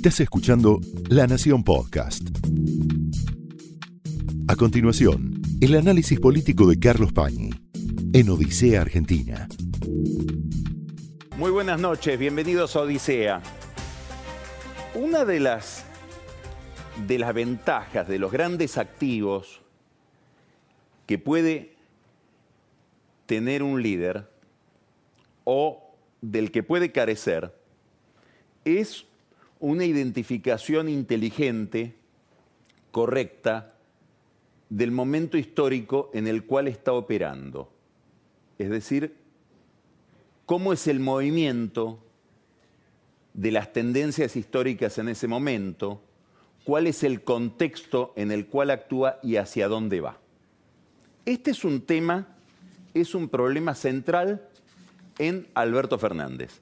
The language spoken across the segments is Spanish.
Estás escuchando La Nación Podcast. A continuación, el análisis político de Carlos Pañi en Odisea Argentina. Muy buenas noches, bienvenidos a Odisea. Una de las, de las ventajas de los grandes activos que puede tener un líder o del que puede carecer es una identificación inteligente, correcta, del momento histórico en el cual está operando. Es decir, cómo es el movimiento de las tendencias históricas en ese momento, cuál es el contexto en el cual actúa y hacia dónde va. Este es un tema, es un problema central en Alberto Fernández.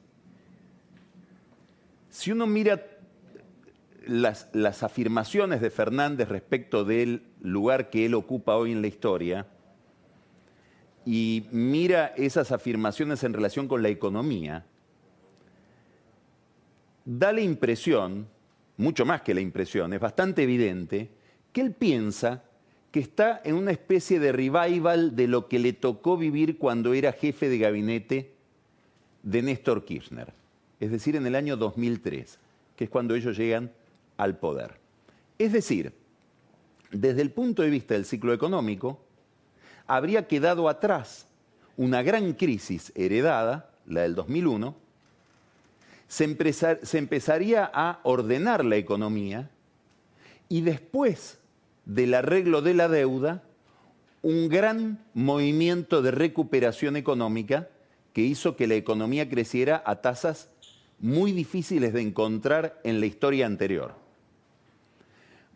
Si uno mira las, afirmaciones de Fernández respecto del lugar que él ocupa hoy en la historia y mira esas afirmaciones en relación con la economía, da la impresión, mucho más que la impresión, es bastante evidente, que él piensa que está en una especie de revival de lo que le tocó vivir cuando era jefe de gabinete de Néstor Kirchner, es decir, en el año 2003, que es cuando ellos llegan al poder. Es decir, desde el punto de vista del ciclo económico, habría quedado atrás una gran crisis heredada, la del 2001, se, se empezaría a ordenar la economía y después del arreglo de la deuda, un gran movimiento de recuperación económica que hizo que la economía creciera a tasas muy difíciles de encontrar en la historia anterior.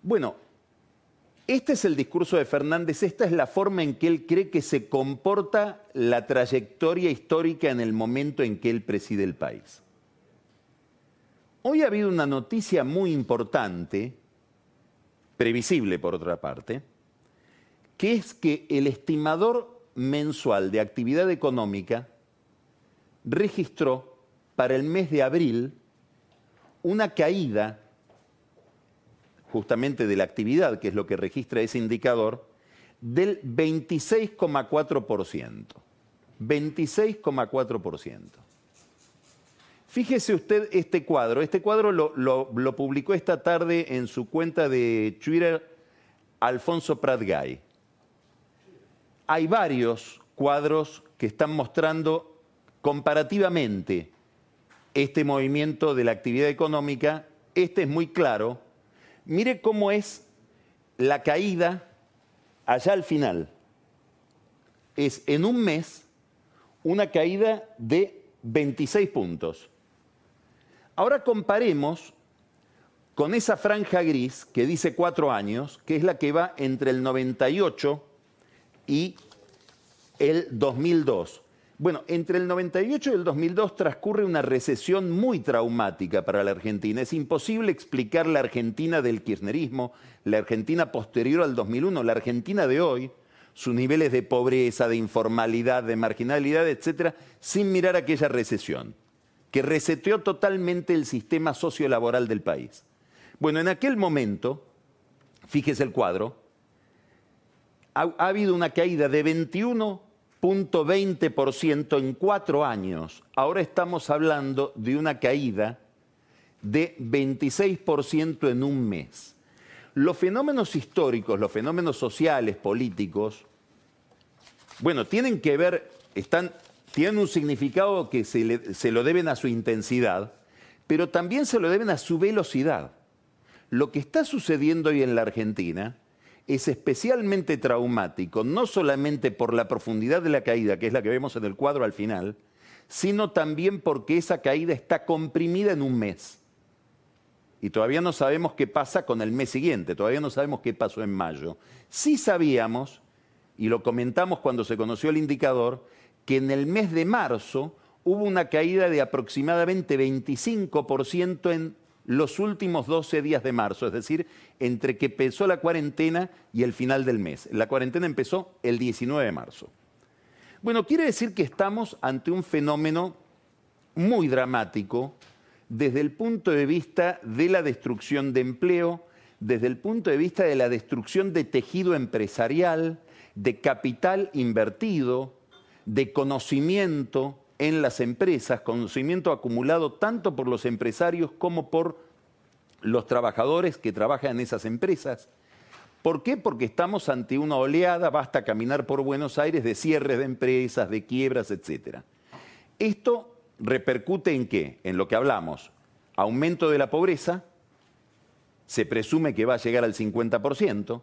Bueno, este es el discurso de Fernández, esta es la forma en que él cree que se comporta la trayectoria histórica en el momento en que él preside el país. Hoy ha habido una noticia muy importante, previsible por otra parte, que es que el estimador mensual de actividad económica registró para el mes de abril una caída justamente de la actividad, que es lo que registra ese indicador, del 26,4%. 26,4%. Fíjese usted este cuadro. Este cuadro lo, publicó esta tarde en su cuenta de Twitter Alfonso Pratgay. Hay varios cuadros que están mostrando comparativamente este movimiento de la actividad económica. Este es muy claro. Mire cómo es la caída allá al final. Es en un mes una caída de 26 puntos. Ahora comparemos con esa franja gris que dice cuatro años, que es la que va entre el 98 y el 2002. Bueno, entre el 98 y el 2002 transcurre una recesión muy traumática para la Argentina. Es imposible explicar la Argentina del kirchnerismo, la Argentina posterior al 2001, la Argentina de hoy, sus niveles de pobreza, de informalidad, de marginalidad, etcétera, sin mirar aquella recesión que reseteó totalmente el sistema sociolaboral del país. Bueno, en aquel momento, fíjese el cuadro, ha, ha habido una caída de 21 0.20% en cuatro años. Ahora estamos hablando de una caída de 26% en un mes. Los fenómenos históricos, los fenómenos sociales, políticos, bueno, tienen que ver, están, tienen un significado que se, se lo deben a su intensidad, pero también se lo deben a su velocidad. Lo que está sucediendo hoy en la Argentina es especialmente traumático, no solamente por la profundidad de la caída, que es la que vemos en el cuadro al final, sino también porque esa caída está comprimida en un mes. Y todavía no sabemos qué pasa con el mes siguiente, todavía no sabemos qué pasó en mayo. Sí sabíamos, y lo comentamos cuando se conoció el indicador, que en el mes de marzo hubo una caída de aproximadamente 25% en los últimos 12 días de marzo, es decir, entre que empezó la cuarentena y el final del mes. La cuarentena empezó el 19 de marzo. Bueno, quiere decir que estamos ante un fenómeno muy dramático desde el punto de vista de la destrucción de empleo, desde el punto de vista de la destrucción de tejido empresarial, de capital invertido, de conocimiento en las empresas, conocimiento acumulado tanto por los empresarios como por los trabajadores que trabajan en esas empresas. ¿Por qué? Porque estamos ante una oleada, basta caminar por Buenos Aires, de cierres de empresas, de quiebras, etc. Esto repercute en qué? En lo que hablamos. Aumento de la pobreza, se presume que va a llegar al 50%,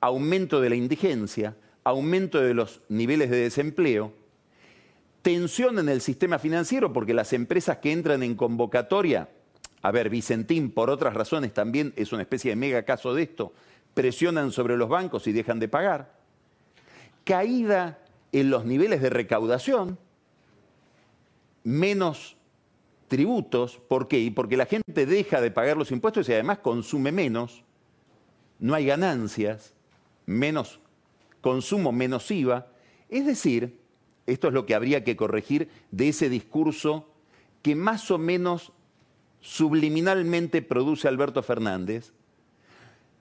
aumento de la indigencia, aumento de los niveles de desempleo, tensión en el sistema financiero porque las empresas que entran en convocatoria, a ver, Vicentín por otras razones también es una especie de mega caso de esto, presionan sobre los bancos y dejan de pagar, caída en los niveles de recaudación, menos tributos, ¿por qué? Porque la gente deja de pagar los impuestos y además consume menos, no hay ganancias, menos consumo, menos IVA. Es decir, esto es lo que habría que corregir de ese discurso que más o menos subliminalmente produce Alberto Fernández,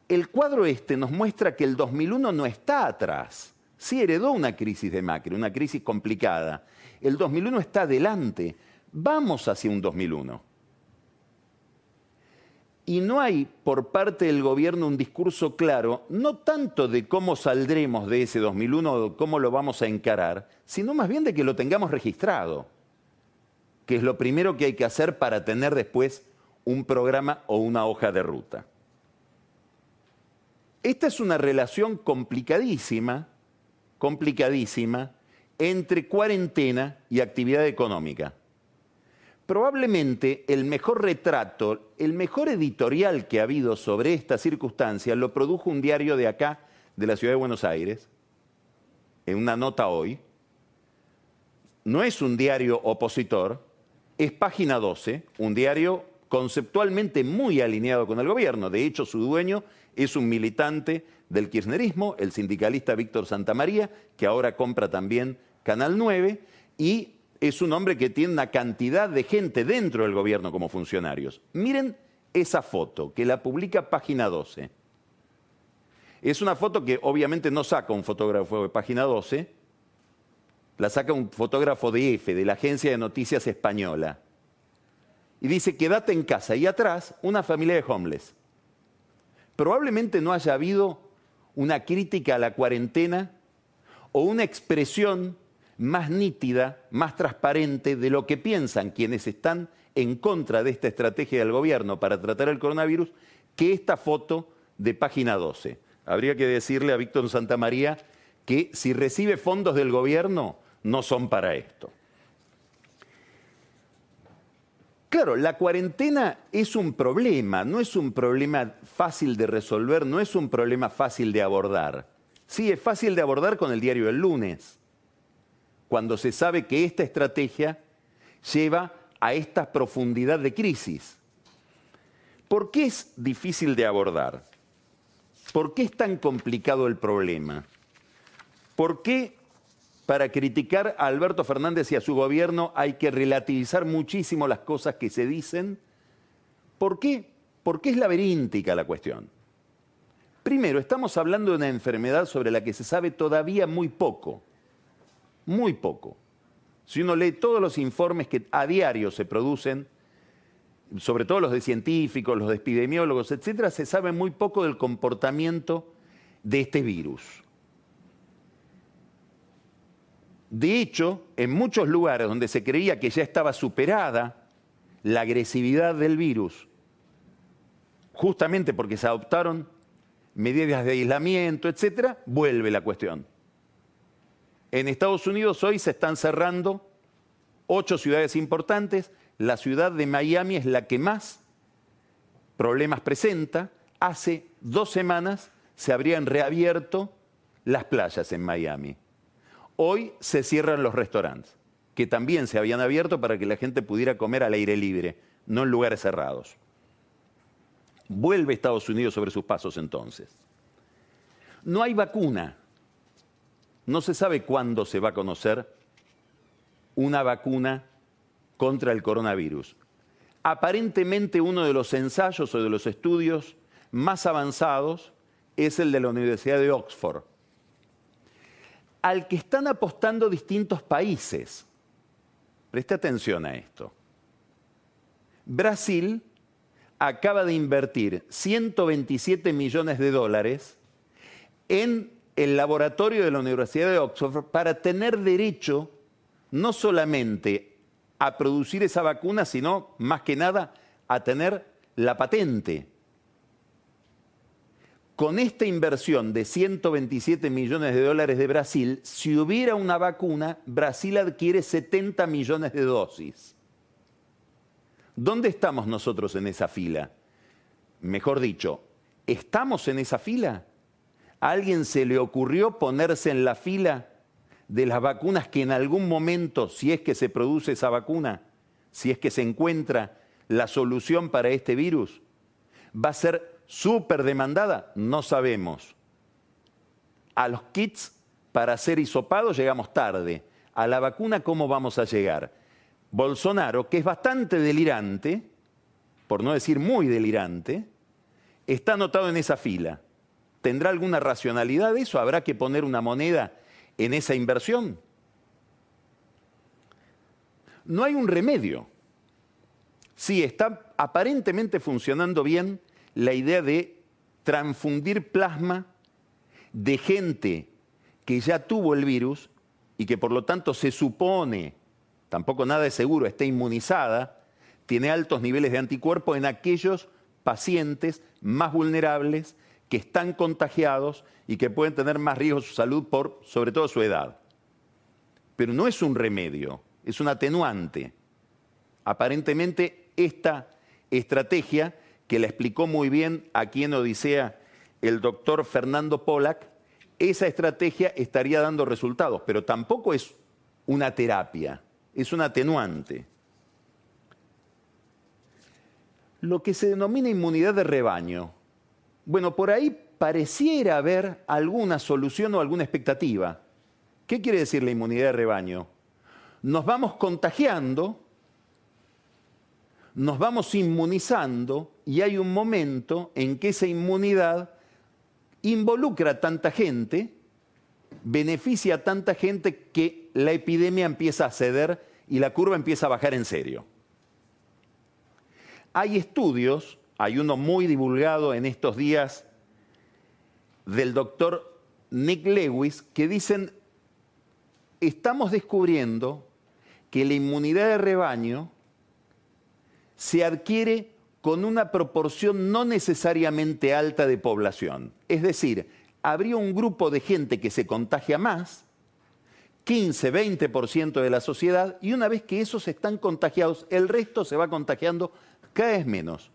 el cuadro este nos muestra que el 2001 no está atrás. Sí heredó una crisis de Macri, una crisis complicada. El 2001 está adelante. Vamos hacia un 2001. Y no hay por parte del gobierno un discurso claro, no tanto de cómo saldremos de ese 2001 o cómo lo vamos a encarar, sino más bien de que lo tengamos registrado, que es lo primero que hay que hacer para tener después un programa o una hoja de ruta. Esta es una relación complicadísima, complicadísima, entre cuarentena y actividad económica. Probablemente el mejor retrato, el mejor editorial que ha habido sobre esta circunstancia lo produjo un diario de acá, de la ciudad de Buenos Aires, en una nota hoy. No es un diario opositor, es página 12, un diario conceptualmente muy alineado con el gobierno. De hecho, su dueño es un militante del kirchnerismo, el sindicalista Víctor Santamaría, que ahora compra también Canal 9, y es un hombre que tiene una cantidad de gente dentro del gobierno como funcionarios. Miren esa foto, que la publica página 12. Es una foto que obviamente no saca un fotógrafo de página 12, la saca un fotógrafo de EFE, de la Agencia de Noticias Española. Y dice, quédate en casa. Y atrás, una familia de homeless probablemente no haya habido una crítica a la cuarentena o una expresión más nítida, más transparente de lo que piensan quienes están en contra de esta estrategia del gobierno para tratar el coronavirus que esta foto de página 12. Habría que decirle a Víctor Santamaría que si recibe fondos del gobierno no son para esto. Claro, la cuarentena es un problema, no es un problema fácil de resolver, no es un problema fácil de abordar. Sí, es fácil de abordar con el diario del lunes, cuando se sabe que esta estrategia lleva a esta profundidad de crisis. ¿Por qué es difícil de abordar? ¿Por qué es tan complicado el problema? ¿Por qué para criticar a Alberto Fernández y a su gobierno hay que relativizar muchísimo las cosas que se dicen. ¿Por qué? Porque es laberíntica la cuestión. Primero, estamos hablando de una enfermedad sobre la que se sabe todavía muy poco, muy poco. Si uno lee todos los informes que a diario se producen, sobre todo los de científicos, los de epidemiólogos, etcétera, se sabe muy poco del comportamiento de este virus. De hecho, en muchos lugares donde se creía que ya estaba superada la agresividad del virus, justamente porque se adoptaron medidas de aislamiento, etcétera, vuelve la cuestión. En Estados Unidos hoy se están cerrando ocho ciudades importantes. La ciudad de Miami es la que más problemas presenta. Hace dos semanas se habrían reabierto las playas en Miami. Hoy se cierran los restaurantes, que también se habían abierto para que la gente pudiera comer al aire libre, no en lugares cerrados. Vuelve Estados Unidos sobre sus pasos entonces. No hay vacuna. No se sabe cuándo se va a conocer una vacuna contra el coronavirus. Aparentemente uno de los ensayos o de los estudios más avanzados es el de la Universidad de Oxford, al que están apostando distintos países. Preste atención a esto. Brasil acaba de invertir 127 millones de dólares en el laboratorio de la Universidad de Oxford para tener derecho no solamente a producir esa vacuna, sino más que nada a tener la patente. Con esta inversión de 127 millones de dólares de Brasil, si hubiera una vacuna, Brasil adquiere 70 millones de dosis. ¿Dónde estamos nosotros en esa fila? Mejor dicho, ¿estamos en esa fila? ¿A alguien se le ocurrió ponerse en la fila de las vacunas que en algún momento, si es que se produce esa vacuna, si es que se encuentra la solución para este virus, va a ser súper demandada? No sabemos. A los kits para hacer hisopados llegamos tarde. A la vacuna, ¿cómo vamos a llegar? Bolsonaro, que es bastante delirante, por no decir muy delirante, está anotado en esa fila. ¿Tendrá alguna racionalidad eso? ¿Habrá que poner una moneda en esa inversión? No hay un remedio. Sí, está aparentemente funcionando bien la idea de transfundir plasma de gente que ya tuvo el virus y que por lo tanto se supone, tampoco nada es seguro, está inmunizada, tiene altos niveles de anticuerpos en aquellos pacientes más vulnerables que están contagiados y que pueden tener más riesgo su salud por sobre todo su edad. Pero no es un remedio, es un atenuante. Aparentemente esta estrategia que la explicó muy bien aquí en Odisea el doctor Fernando Pollack, esa estrategia estaría dando resultados, pero tampoco es una terapia, es un atenuante. Lo que se denomina inmunidad de rebaño. Bueno, por ahí pareciera haber alguna solución o alguna expectativa. ¿Qué quiere decir la inmunidad de rebaño? Nos vamos contagiando nos vamos inmunizando y hay un momento en que esa inmunidad involucra a tanta gente, beneficia a tanta gente que la epidemia empieza a ceder y la curva empieza a bajar en serio. Hay estudios, hay uno muy divulgado en estos días del doctor Nick Lewis, que dicen, estamos descubriendo que la inmunidad de rebaño se adquiere con una proporción no necesariamente alta de población. Es decir, habría un grupo de gente que se contagia más, 15, 20% de la sociedad, y una vez que esos están contagiados, el resto se va contagiando cada vez menos.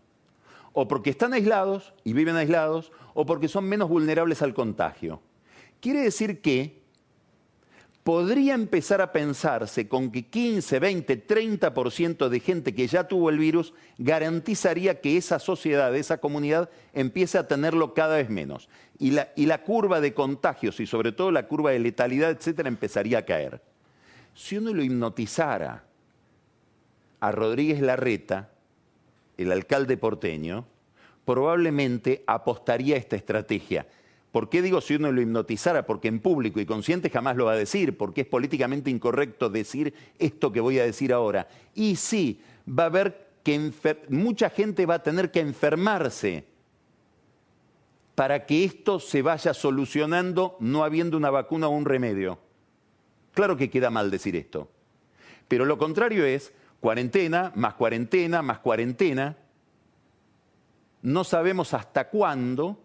O porque están aislados y viven aislados, o porque son menos vulnerables al contagio. Quiere decir que podría empezar a pensarse con que 15, 20, 30% de gente que ya tuvo el virus garantizaría que esa sociedad, esa comunidad, empiece a tenerlo cada vez menos. Y la, y la curva de contagios y sobre todo la curva de letalidad, etcétera, empezaría a caer. Si uno lo hipnotizara a Rodríguez Larreta, el alcalde porteño, probablemente apostaría a esta estrategia ¿Por qué digo si uno lo hipnotizara? Porque en público y consciente jamás lo va a decir, porque es políticamente incorrecto decir esto que voy a decir ahora. Y sí, va a haber que mucha gente va a tener que enfermarse para que esto se vaya solucionando no habiendo una vacuna o un remedio. Claro que queda mal decir esto. Pero lo contrario es cuarentena, más cuarentena, más cuarentena. No sabemos hasta cuándo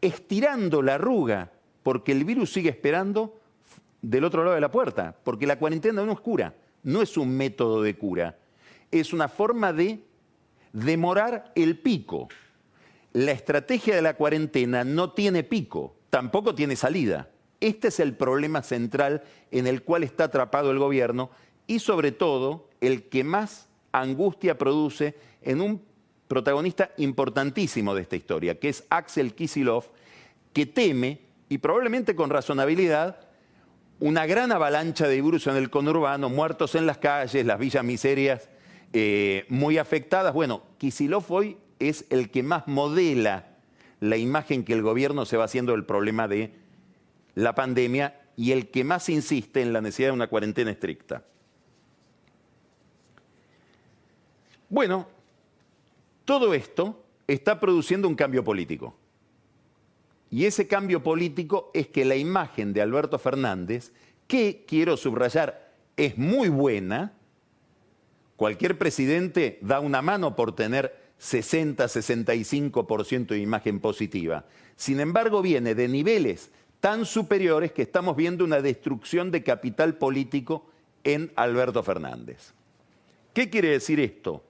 estirando la arruga, porque el virus sigue esperando del otro lado de la puerta, porque la cuarentena no es cura, no es un método de cura, es una forma de demorar el pico. La estrategia de la cuarentena no tiene pico, tampoco tiene salida. Este es el problema central en el cual está atrapado el gobierno y sobre todo el que más angustia produce en un protagonista importantísimo de esta historia, que es Axel Kisilov, que teme, y probablemente con razonabilidad, una gran avalancha de virus en el conurbano, muertos en las calles, las villas miserias eh, muy afectadas. Bueno, Kisilov hoy es el que más modela la imagen que el gobierno se va haciendo del problema de la pandemia y el que más insiste en la necesidad de una cuarentena estricta. Bueno, todo esto está produciendo un cambio político. Y ese cambio político es que la imagen de Alberto Fernández, que quiero subrayar, es muy buena, cualquier presidente da una mano por tener 60-65% de imagen positiva. Sin embargo, viene de niveles tan superiores que estamos viendo una destrucción de capital político en Alberto Fernández. ¿Qué quiere decir esto?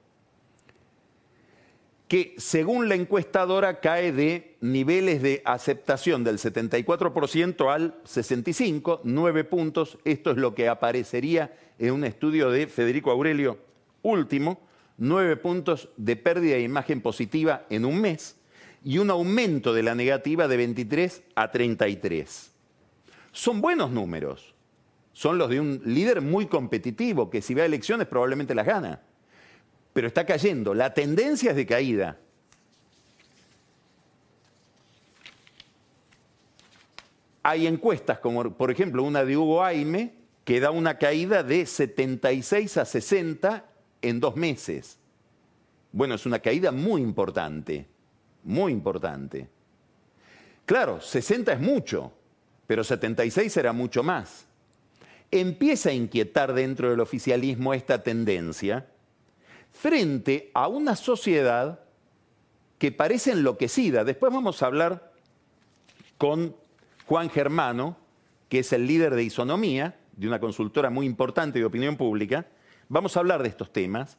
Que según la encuestadora cae de niveles de aceptación del 74% al 65%, 9 puntos. Esto es lo que aparecería en un estudio de Federico Aurelio último, 9 puntos de pérdida de imagen positiva en un mes y un aumento de la negativa de 23 a 33. Son buenos números. Son los de un líder muy competitivo que si va a elecciones probablemente las gana. Pero está cayendo. La tendencia es de caída. Hay encuestas, como por ejemplo una de Hugo Aime, que da una caída de 76 a 60 en dos meses. Bueno, es una caída muy importante muy importante. Claro, 60 es mucho, pero 76 era mucho más. Empieza a inquietar dentro del oficialismo esta tendencia frente a una sociedad que parece enloquecida. Después vamos a hablar con Juan Germano, que es el líder de Isonomía, de una consultora muy importante de opinión pública. Vamos a hablar de estos temas.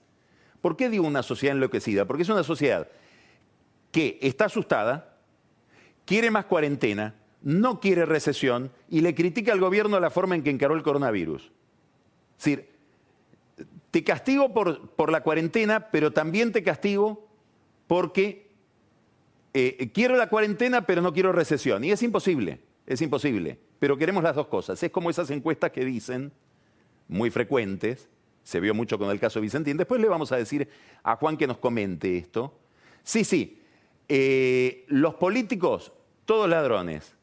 ¿Por qué digo una sociedad enloquecida? Porque es una sociedad que está asustada, quiere más cuarentena, no quiere recesión y le critica al gobierno la forma en que encaró el coronavirus. Es decir, te castigo por, por la cuarentena, pero también te castigo porque eh, quiero la cuarentena, pero no quiero recesión. Y es imposible, es imposible. Pero queremos las dos cosas. Es como esas encuestas que dicen, muy frecuentes, se vio mucho con el caso Vicentín. Después le vamos a decir a Juan que nos comente esto. Sí, sí, eh, los políticos, todos ladrones.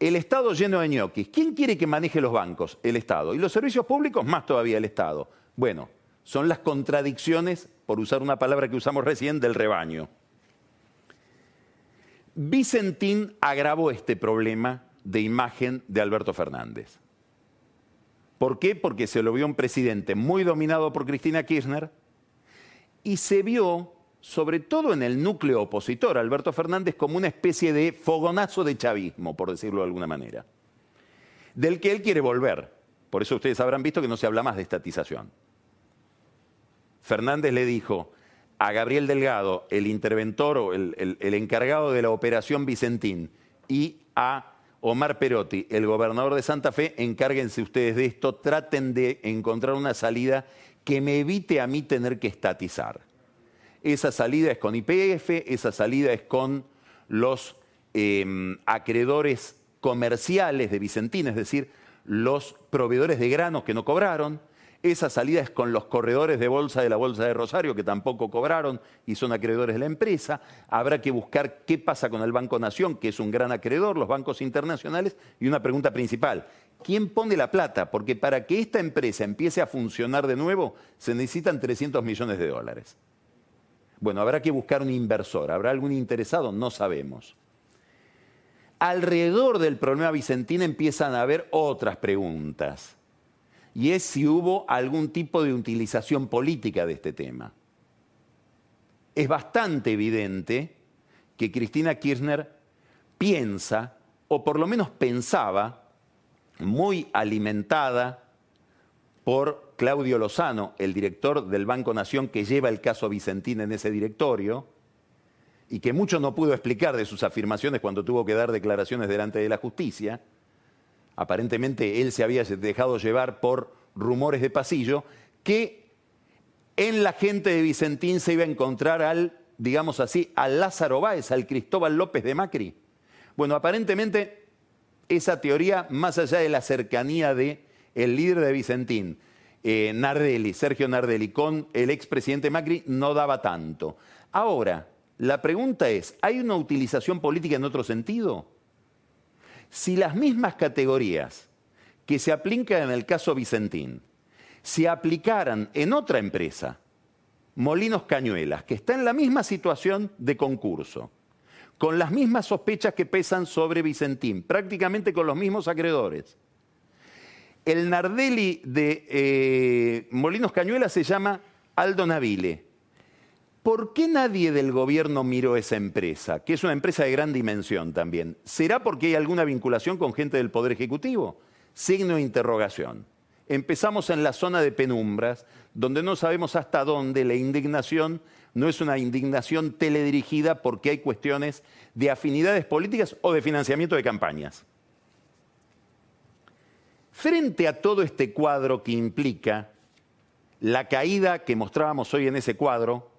El Estado lleno de ñoquis. ¿Quién quiere que maneje los bancos? El Estado. Y los servicios públicos, más todavía el Estado. Bueno, son las contradicciones, por usar una palabra que usamos recién, del rebaño. Vicentín agravó este problema de imagen de Alberto Fernández. ¿Por qué? Porque se lo vio un presidente muy dominado por Cristina Kirchner y se vio sobre todo en el núcleo opositor, Alberto Fernández como una especie de fogonazo de chavismo, por decirlo de alguna manera, del que él quiere volver. Por eso ustedes habrán visto que no se habla más de estatización. Fernández le dijo a Gabriel Delgado, el interventor o el, encargado de la operación Vicentín, y a Omar Perotti, el gobernador de Santa Fe, encárguense ustedes de esto, traten de encontrar una salida que me evite a mí tener que estatizar. Esa salida es con IPF, esa salida es con los em, acreedores comerciales de Vicentín, es decir, los proveedores de granos que no cobraron. Esa salida es con los corredores de bolsa de la Bolsa de Rosario, que tampoco cobraron y son acreedores de la empresa. Habrá que buscar qué pasa con el Banco Nación, que es un gran acreedor, los bancos internacionales. Y una pregunta principal, ¿quién pone la plata? Porque para que esta empresa empiece a funcionar de nuevo, se necesitan 300 millones de dólares. Bueno, habrá que buscar un inversor. ¿Habrá algún interesado? No sabemos. Alrededor del problema Vicentín empiezan a haber otras preguntas. Y es si hubo algún tipo de utilización política de este tema. Es bastante evidente que Cristina Kirchner piensa, o por lo menos pensaba, muy alimentada por Claudio Lozano, el director del Banco Nación que lleva el caso Vicentín en ese directorio, y que mucho no pudo explicar de sus afirmaciones cuando tuvo que dar declaraciones delante de la justicia. Aparentemente él se había dejado llevar por rumores de pasillo, que en la gente de Vicentín se iba a encontrar al, digamos así, al Lázaro Báez, al Cristóbal López de Macri. Bueno, aparentemente esa teoría, más allá de la cercanía de el líder de Vicentín eh, Nardelli, Sergio Nardelli, con el expresidente Macri, no daba tanto. Ahora, la pregunta es, ¿hay una utilización política en otro sentido? Si las mismas categorías que se aplican en el caso Vicentín se aplicaran en otra empresa, Molinos Cañuelas, que está en la misma situación de concurso, con las mismas sospechas que pesan sobre Vicentín, prácticamente con los mismos acreedores. El Nardelli de eh, Molinos Cañuelas se llama Aldo Navile. ¿Por qué nadie del gobierno miró esa empresa, que es una empresa de gran dimensión también? ¿Será porque hay alguna vinculación con gente del Poder Ejecutivo? Signo de interrogación. Empezamos en la zona de penumbras, donde no sabemos hasta dónde la indignación no es una indignación teledirigida porque hay cuestiones de afinidades políticas o de financiamiento de campañas. Frente a todo este cuadro que implica la caída que mostrábamos hoy en ese cuadro,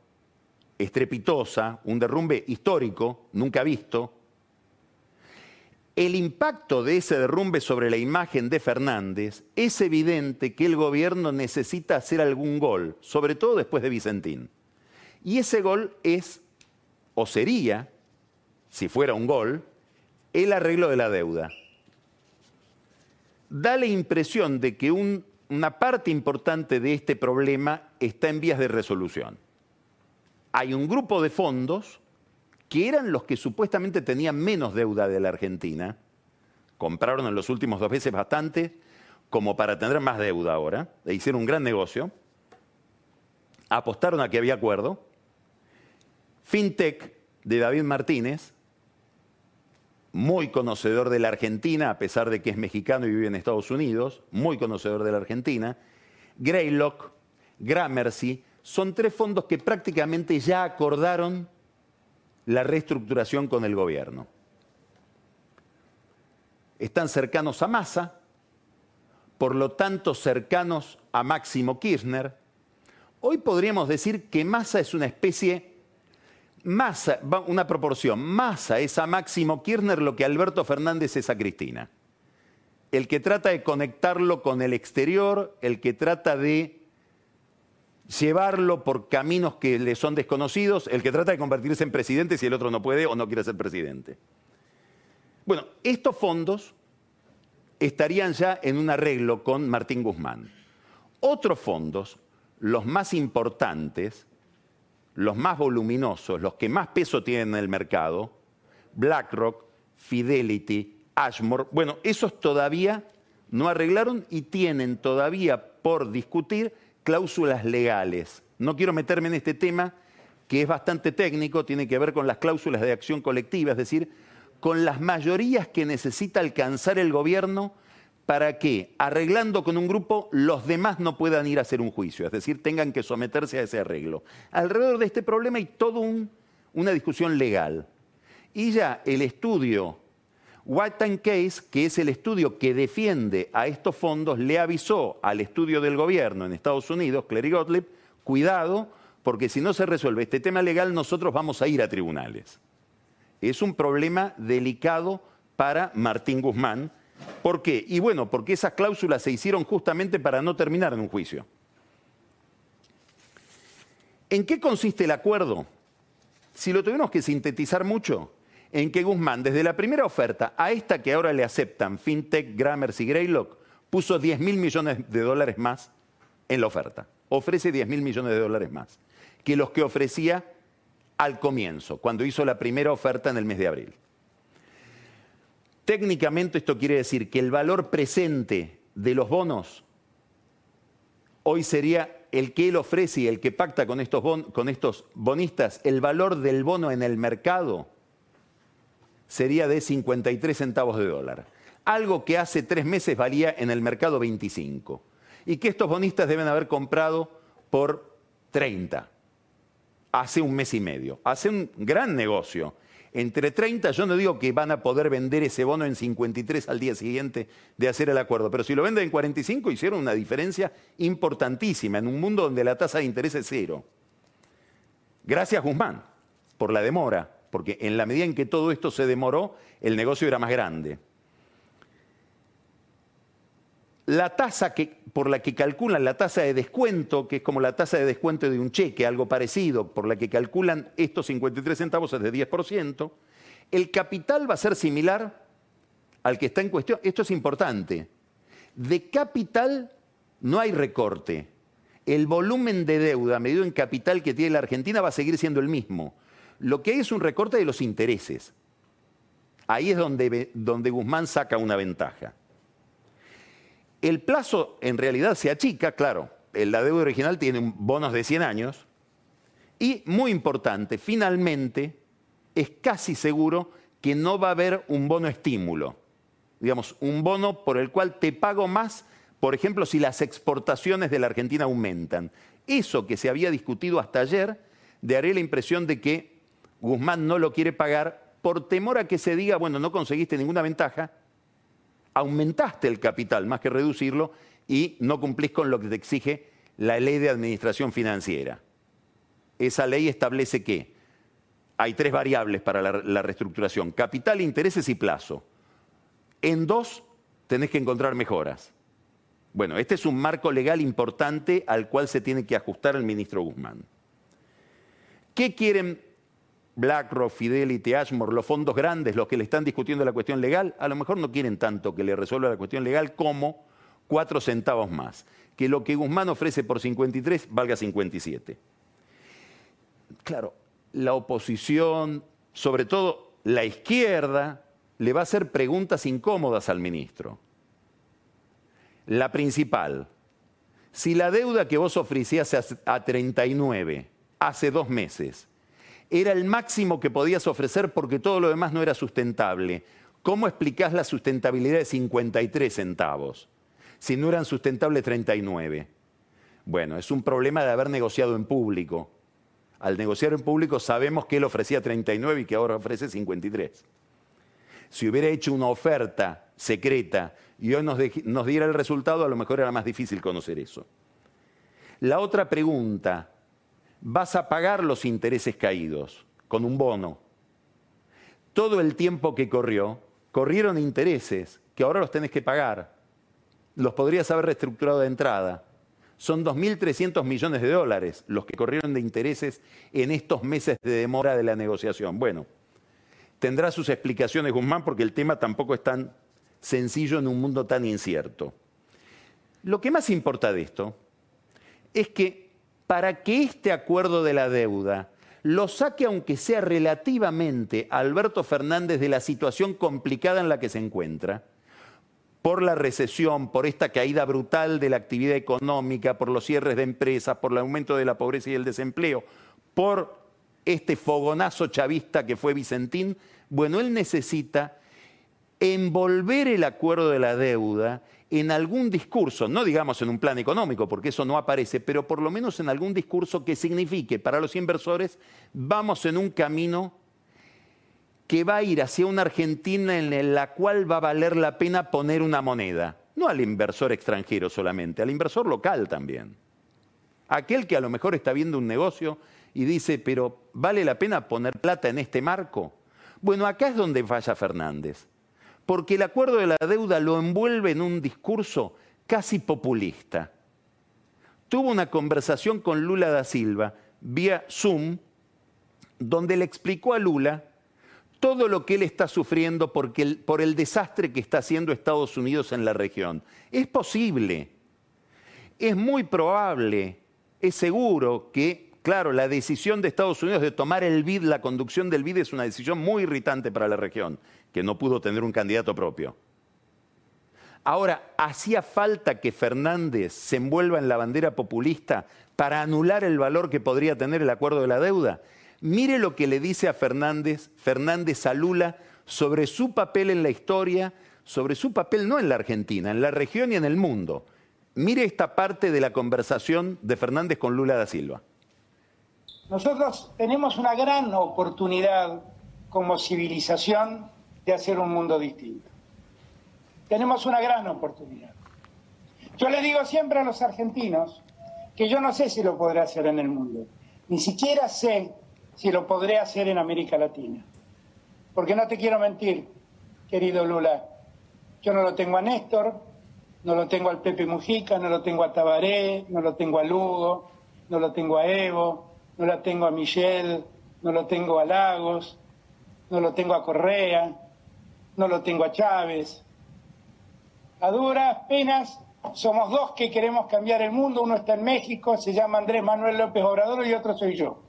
estrepitosa, un derrumbe histórico, nunca visto, el impacto de ese derrumbe sobre la imagen de Fernández es evidente que el gobierno necesita hacer algún gol, sobre todo después de Vicentín. Y ese gol es, o sería, si fuera un gol, el arreglo de la deuda. Da la impresión de que una parte importante de este problema está en vías de resolución. Hay un grupo de fondos que eran los que supuestamente tenían menos deuda de la Argentina, compraron en los últimos dos meses bastante como para tener más deuda ahora, e hicieron un gran negocio, apostaron a que había acuerdo, FinTech de David Martínez, muy conocedor de la Argentina, a pesar de que es mexicano y vive en Estados Unidos, muy conocedor de la Argentina, Greylock, Gramercy, son tres fondos que prácticamente ya acordaron la reestructuración con el gobierno. Están cercanos a Massa, por lo tanto cercanos a Máximo Kirchner. Hoy podríamos decir que Massa es una especie, Massa, una proporción, Massa es a Máximo Kirchner lo que Alberto Fernández es a Cristina. El que trata de conectarlo con el exterior, el que trata de llevarlo por caminos que le son desconocidos, el que trata de convertirse en presidente si el otro no puede o no quiere ser presidente. Bueno, estos fondos estarían ya en un arreglo con Martín Guzmán. Otros fondos, los más importantes, los más voluminosos, los que más peso tienen en el mercado, BlackRock, Fidelity, Ashmore, bueno, esos todavía no arreglaron y tienen todavía por discutir cláusulas legales. No quiero meterme en este tema que es bastante técnico, tiene que ver con las cláusulas de acción colectiva, es decir, con las mayorías que necesita alcanzar el gobierno para que, arreglando con un grupo, los demás no puedan ir a hacer un juicio, es decir, tengan que someterse a ese arreglo. Alrededor de este problema hay toda una discusión legal. Y ya el estudio White Time Case, que es el estudio que defiende a estos fondos, le avisó al estudio del gobierno en Estados Unidos, Clary Gottlieb, cuidado, porque si no se resuelve este tema legal, nosotros vamos a ir a tribunales. Es un problema delicado para Martín Guzmán. ¿Por qué? Y bueno, porque esas cláusulas se hicieron justamente para no terminar en un juicio. ¿En qué consiste el acuerdo? Si lo tuvimos que sintetizar mucho, en que Guzmán, desde la primera oferta a esta que ahora le aceptan, FinTech, Grammers y Greylock, puso 10 mil millones de dólares más en la oferta. Ofrece 10 mil millones de dólares más que los que ofrecía al comienzo, cuando hizo la primera oferta en el mes de abril. Técnicamente esto quiere decir que el valor presente de los bonos hoy sería el que él ofrece y el que pacta con estos, con estos bonistas, el valor del bono en el mercado sería de 53 centavos de dólar. Algo que hace tres meses valía en el mercado 25. Y que estos bonistas deben haber comprado por 30. Hace un mes y medio. Hace un gran negocio. Entre 30, yo no digo que van a poder vender ese bono en 53 al día siguiente de hacer el acuerdo, pero si lo venden en 45 hicieron una diferencia importantísima en un mundo donde la tasa de interés es cero. Gracias Guzmán por la demora, porque en la medida en que todo esto se demoró, el negocio era más grande. la tasa que, por la que calculan la tasa de descuento, que es como la tasa de descuento de un cheque, algo parecido, por la que calculan estos 53 centavos es de 10%, el capital va a ser similar al que está en cuestión. Esto es importante. De capital no hay recorte. El volumen de deuda medido en capital que tiene la Argentina va a seguir siendo el mismo. Lo que hay es un recorte de los intereses. Ahí es donde, Guzmán saca una ventaja. El plazo en realidad se achica, claro, la deuda original tiene bonos de 100 años y, muy importante, finalmente es casi seguro que no va a haber un bono estímulo, digamos, un bono por el cual te pago más, por ejemplo, si las exportaciones de la Argentina aumentan. Eso que se había discutido hasta ayer, daré la impresión de que Guzmán no lo quiere pagar por temor a que se diga, bueno, no conseguiste ninguna ventaja, aumentaste el capital más que reducirlo y no cumplís con lo que te exige la ley de administración financiera. Esa ley establece que hay tres variables para la, reestructuración, capital, intereses y plazo. En dos tenés que encontrar mejoras. Bueno, este es un marco legal importante al cual se tiene que ajustar el ministro Guzmán. ¿Qué quieren BlackRock, Fidelity, Ashmore, los fondos grandes, los que le están discutiendo la cuestión legal, a lo mejor no quieren tanto que le resuelva la cuestión legal como cuatro centavos más. Que lo que Guzmán ofrece por 53 valga 57. Claro, la oposición, sobre todo la izquierda, le va a hacer preguntas incómodas al ministro. La principal, si la deuda que vos ofrecías a 39 hace dos meses era el máximo que podías ofrecer porque todo lo demás no era sustentable. ¿Cómo explicás la sustentabilidad de 53 centavos si no eran sustentables 39? Bueno, es un problema de haber negociado en público. Al negociar en público sabemos que él ofrecía 39 y que ahora ofrece 53. Si hubiera hecho una oferta secreta y hoy nos, nos diera el resultado, a lo mejor era más difícil conocer eso. La otra pregunta vas a pagar los intereses caídos con un bono. Todo el tiempo que corrió, corrieron intereses que ahora los tenés que pagar. Los podrías haber reestructurado de entrada. Son 2.300 millones de dólares los que corrieron de intereses en estos meses de demora de la negociación. Bueno, tendrá sus explicaciones Guzmán porque el tema tampoco es tan sencillo en un mundo tan incierto. Lo que más importa de esto es que para que este acuerdo de la deuda lo saque, aunque sea relativamente, Alberto Fernández de la situación complicada en la que se encuentra, por la recesión, por esta caída brutal de la actividad económica, por los cierres de empresas, por el aumento de la pobreza y el desempleo, por este fogonazo chavista que fue Vicentín, bueno, él necesita envolver el acuerdo de la deuda en algún discurso, no digamos en un plan económico, porque eso no aparece, pero por lo menos en algún discurso que signifique para los inversores, vamos en un camino que va a ir hacia una Argentina en la cual va a valer la pena poner una moneda, no al inversor extranjero solamente, al inversor local también. Aquel que a lo mejor está viendo un negocio y dice, pero ¿vale la pena poner plata en este marco? Bueno, acá es donde falla Fernández porque el acuerdo de la deuda lo envuelve en un discurso casi populista. Tuvo una conversación con Lula da Silva vía Zoom, donde le explicó a Lula todo lo que él está sufriendo por el desastre que está haciendo Estados Unidos en la región. Es posible, es muy probable, es seguro que, claro, la decisión de Estados Unidos de tomar el BID, la conducción del BID, es una decisión muy irritante para la región que no pudo tener un candidato propio. Ahora, ¿hacía falta que Fernández se envuelva en la bandera populista para anular el valor que podría tener el acuerdo de la deuda? Mire lo que le dice a Fernández, Fernández a Lula, sobre su papel en la historia, sobre su papel no en la Argentina, en la región y en el mundo. Mire esta parte de la conversación de Fernández con Lula da Silva. Nosotros tenemos una gran oportunidad como civilización de hacer un mundo distinto. Tenemos una gran oportunidad. Yo le digo siempre a los argentinos que yo no sé si lo podré hacer en el mundo, ni siquiera sé si lo podré hacer en América Latina. Porque no te quiero mentir, querido Lula, yo no lo tengo a Néstor, No lo tengo al Pepe Mujica, no lo tengo a Tabaré, no lo tengo a Lugo, no lo tengo a Evo, no lo tengo a Michelle, no lo tengo a Lagos, no lo tengo a Correa, no lo tengo a Chávez. A duras penas somos dos que queremos cambiar el mundo, uno está en México, se llama Andrés Manuel López Obrador y otro soy yo.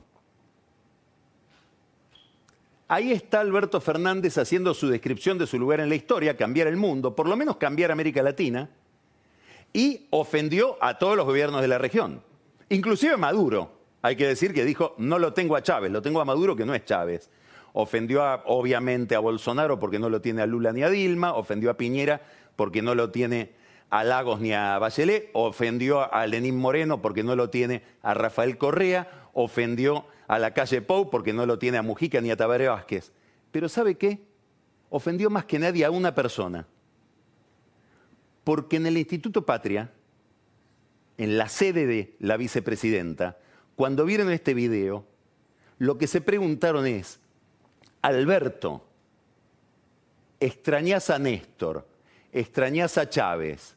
Ahí está Alberto Fernández haciendo su descripción de su lugar en la historia, cambiar el mundo, por lo menos cambiar América Latina, y ofendió a todos los gobiernos de la región, inclusive Maduro. Hay que decir que dijo, no lo tengo a Chávez, lo tengo a Maduro que no es Chávez. Ofendió obviamente a Bolsonaro porque no lo tiene a Lula ni a Dilma, ofendió a Piñera porque no lo tiene a Lagos ni a Bachelet, ofendió a Lenín Moreno porque no lo tiene a Rafael Correa, ofendió a la calle Pou porque no lo tiene a Mujica ni a Tabaré Vázquez. Pero ¿sabe qué? Ofendió más que nadie a una persona. Porque en el Instituto Patria, en la sede de la vicepresidenta, cuando vieron este video, lo que se preguntaron es, Alberto, extrañás a Néstor, extrañás a Chávez,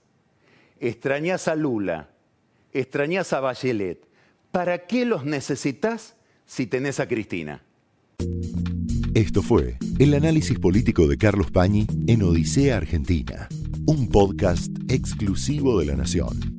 extrañás a Lula, extrañás a Bachelet, ¿para qué los necesitas si tenés a Cristina? Esto fue el análisis político de Carlos Pañi en Odisea Argentina, un podcast exclusivo de La Nación.